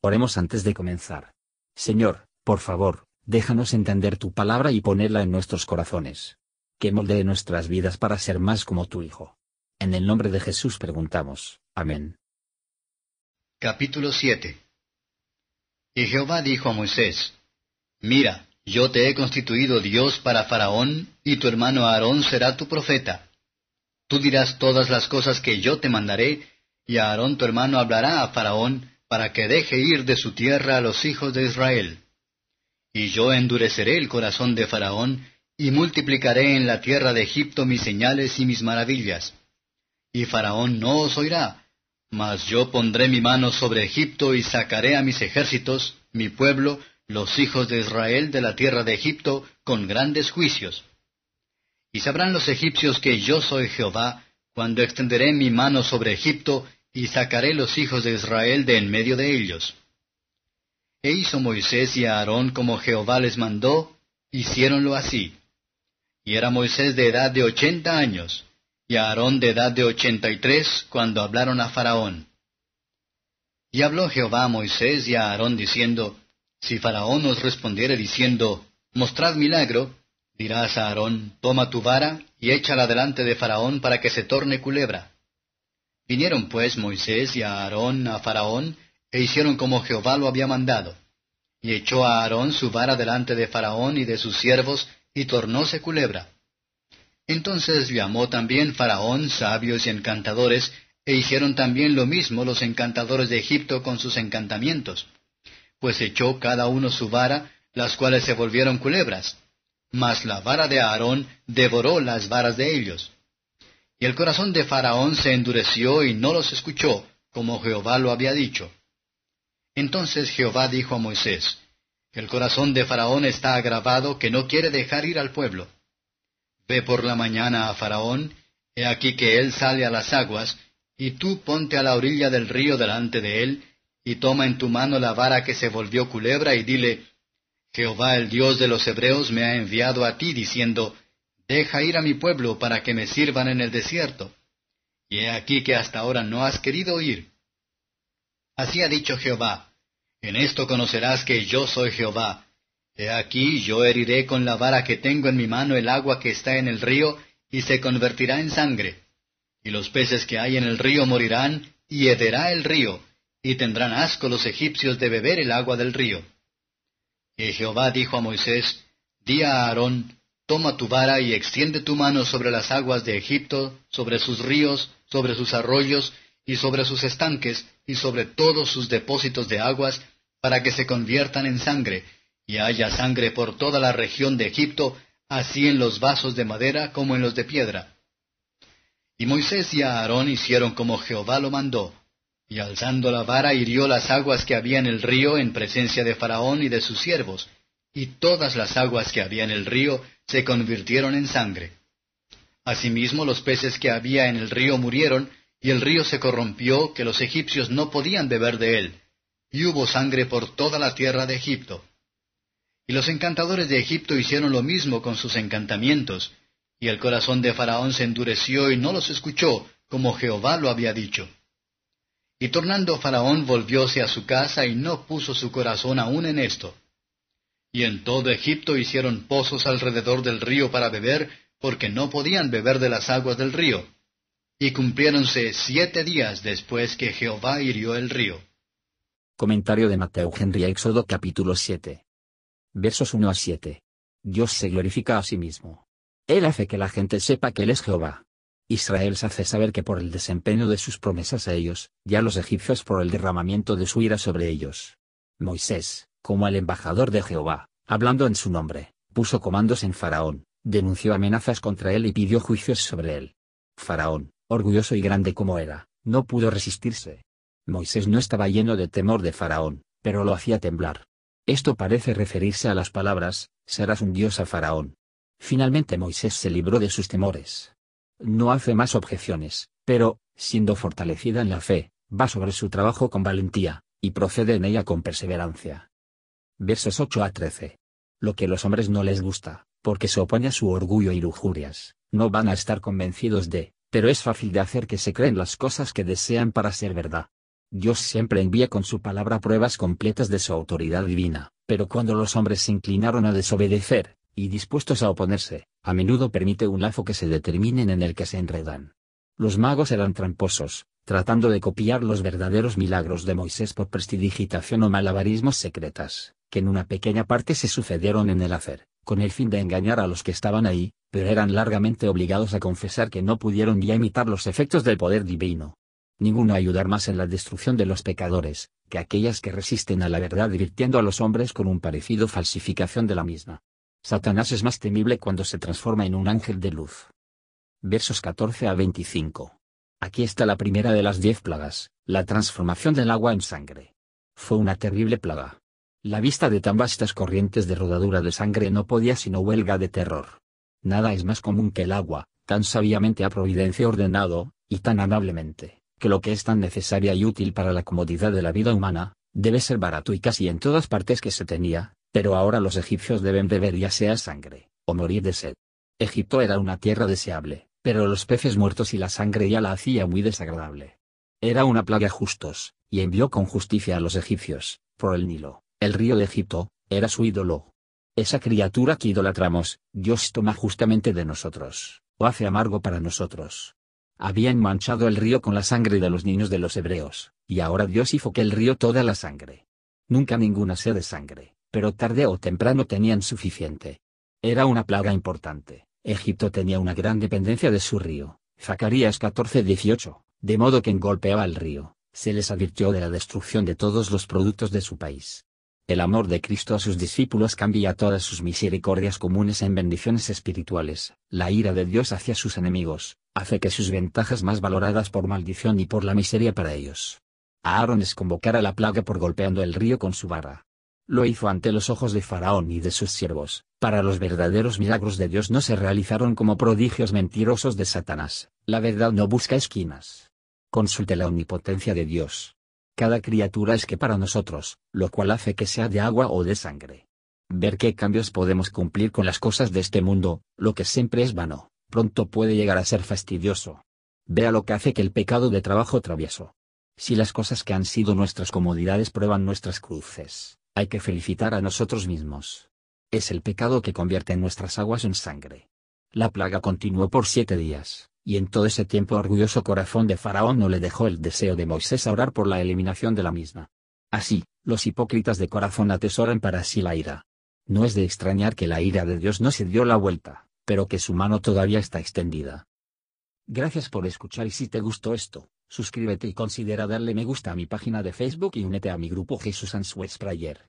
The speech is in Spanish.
Oremos antes de comenzar. Señor, por favor, déjanos entender tu palabra y ponerla en nuestros corazones. Que moldee nuestras vidas para ser más como tu Hijo. En el nombre de Jesús preguntamos. Amén. Capítulo 7 Y Jehová dijo a Moisés, Mira, yo te he constituido Dios para Faraón, y tu hermano Aarón será tu profeta. Tú dirás todas las cosas que yo te mandaré, y Aarón tu hermano hablará a Faraón, para que deje ir de su tierra a los hijos de Israel. Y yo endureceré el corazón de Faraón, y multiplicaré en la tierra de Egipto mis señales y mis maravillas. Y Faraón no os oirá, mas yo pondré mi mano sobre Egipto y sacaré a mis ejércitos, mi pueblo, los hijos de Israel de la tierra de Egipto con grandes juicios. Y sabrán los egipcios que yo soy Jehová, cuando extenderé mi mano sobre Egipto y sacaré los hijos de Israel de en medio de ellos. E hizo Moisés y Aarón como Jehová les mandó, hiciéronlo así. Y era Moisés de edad de ochenta años, y Aarón de edad de ochenta y tres, cuando hablaron a Faraón. Y habló Jehová a Moisés y a Aarón diciendo, si Faraón os respondiere diciendo, Mostrad milagro, dirás a Aarón, Toma tu vara y échala delante de Faraón para que se torne culebra. Vinieron pues Moisés y Aarón a Faraón, e hicieron como Jehová lo había mandado. Y echó a Aarón su vara delante de Faraón y de sus siervos, y tornóse culebra. Entonces llamó también Faraón sabios y encantadores, e hicieron también lo mismo los encantadores de Egipto con sus encantamientos pues echó cada uno su vara, las cuales se volvieron culebras. Mas la vara de Aarón devoró las varas de ellos. Y el corazón de Faraón se endureció y no los escuchó, como Jehová lo había dicho. Entonces Jehová dijo a Moisés, El corazón de Faraón está agravado que no quiere dejar ir al pueblo. Ve por la mañana a Faraón, he aquí que él sale a las aguas, y tú ponte a la orilla del río delante de él, y toma en tu mano la vara que se volvió culebra y dile, Jehová el Dios de los Hebreos me ha enviado a ti diciendo, Deja ir a mi pueblo para que me sirvan en el desierto. Y he aquí que hasta ahora no has querido ir. Así ha dicho Jehová, En esto conocerás que yo soy Jehová. He aquí yo heriré con la vara que tengo en mi mano el agua que está en el río, y se convertirá en sangre. Y los peces que hay en el río morirán, y hederá el río, y tendrán asco los egipcios de beber el agua del río. Y Jehová dijo a Moisés, Di a Aarón, toma tu vara y extiende tu mano sobre las aguas de Egipto, sobre sus ríos, sobre sus arroyos, y sobre sus estanques, y sobre todos sus depósitos de aguas, para que se conviertan en sangre, y haya sangre por toda la región de Egipto, así en los vasos de madera como en los de piedra. Y Moisés y Aarón hicieron como Jehová lo mandó, y alzando la vara hirió las aguas que había en el río en presencia de Faraón y de sus siervos, y todas las aguas que había en el río se convirtieron en sangre. Asimismo los peces que había en el río murieron, y el río se corrompió, que los egipcios no podían beber de él, y hubo sangre por toda la tierra de Egipto. Y los encantadores de Egipto hicieron lo mismo con sus encantamientos, y el corazón de Faraón se endureció y no los escuchó, como Jehová lo había dicho. Y tornando Faraón volvióse a su casa y no puso su corazón aún en esto. Y en todo Egipto hicieron pozos alrededor del río para beber, porque no podían beber de las aguas del río. Y cumpliéronse siete días después que Jehová hirió el río. Comentario de Mateo Henry Éxodo capítulo 7. Versos 1 a 7. Dios se glorifica a sí mismo. Él hace que la gente sepa que Él es Jehová. Israel se hace saber que por el desempeño de sus promesas a ellos, ya los egipcios por el derramamiento de su ira sobre ellos. Moisés, como el embajador de Jehová, hablando en su nombre, puso comandos en Faraón, denunció amenazas contra él y pidió juicios sobre él. Faraón, orgulloso y grande como era, no pudo resistirse. Moisés no estaba lleno de temor de Faraón, pero lo hacía temblar. Esto parece referirse a las palabras, serás un dios a Faraón. Finalmente Moisés se libró de sus temores, no hace más objeciones, pero, siendo fortalecida en la fe, va sobre su trabajo con valentía, y procede en ella con perseverancia. Versos 8 a 13. Lo que los hombres no les gusta, porque se opone a su orgullo y lujurias, no van a estar convencidos de, pero es fácil de hacer que se creen las cosas que desean para ser verdad. Dios siempre envía con su palabra pruebas completas de su autoridad divina, pero cuando los hombres se inclinaron a desobedecer, y dispuestos a oponerse, a menudo permite un lazo que se determinen en el que se enredan. Los magos eran tramposos, tratando de copiar los verdaderos milagros de Moisés por prestidigitación o malabarismos secretas, que en una pequeña parte se sucedieron en el hacer, con el fin de engañar a los que estaban ahí, pero eran largamente obligados a confesar que no pudieron ya imitar los efectos del poder divino. Ninguno ayudar más en la destrucción de los pecadores, que aquellas que resisten a la verdad divirtiendo a los hombres con un parecido falsificación de la misma. Satanás es más temible cuando se transforma en un ángel de luz. Versos 14 a 25. Aquí está la primera de las diez plagas, la transformación del agua en sangre. Fue una terrible plaga. La vista de tan vastas corrientes de rodadura de sangre no podía sino huelga de terror. Nada es más común que el agua, tan sabiamente a providencia ordenado, y tan amablemente que lo que es tan necesaria y útil para la comodidad de la vida humana, debe ser barato y casi en todas partes que se tenía, pero ahora los egipcios deben beber ya sea sangre, o morir de sed. Egipto era una tierra deseable, pero los peces muertos y la sangre ya la hacía muy desagradable. Era una plaga justos, y envió con justicia a los egipcios, por el Nilo, el río de Egipto, era su ídolo. Esa criatura que idolatramos, Dios toma justamente de nosotros, o hace amargo para nosotros, habían manchado el río con la sangre de los niños de los hebreos, y ahora Dios hizo que el río toda la sangre. Nunca ninguna sed de sangre, pero tarde o temprano tenían suficiente. Era una plaga importante. Egipto tenía una gran dependencia de su río. Zacarías 14:18, de modo que en golpeaba el río, se les advirtió de la destrucción de todos los productos de su país. El amor de Cristo a sus discípulos cambia todas sus misericordias comunes en bendiciones espirituales. La ira de Dios hacia sus enemigos, hace que sus ventajas más valoradas por maldición y por la miseria para ellos. Aaron es convocar a la plaga por golpeando el río con su vara. Lo hizo ante los ojos de Faraón y de sus siervos. Para los verdaderos milagros de Dios no se realizaron como prodigios mentirosos de Satanás. La verdad no busca esquinas. Consulte la omnipotencia de Dios cada criatura es que para nosotros, lo cual hace que sea de agua o de sangre. Ver qué cambios podemos cumplir con las cosas de este mundo, lo que siempre es vano, pronto puede llegar a ser fastidioso. Vea lo que hace que el pecado de trabajo travieso. Si las cosas que han sido nuestras comodidades prueban nuestras cruces, hay que felicitar a nosotros mismos. Es el pecado que convierte nuestras aguas en sangre. La plaga continuó por siete días y en todo ese tiempo orgulloso corazón de Faraón no le dejó el deseo de Moisés a orar por la eliminación de la misma. Así, los hipócritas de corazón atesoran para sí la ira. No es de extrañar que la ira de Dios no se dio la vuelta, pero que su mano todavía está extendida. Gracias por escuchar y si te gustó esto, suscríbete y considera darle me gusta a mi página de Facebook y únete a mi grupo Jesús Answers Prayer.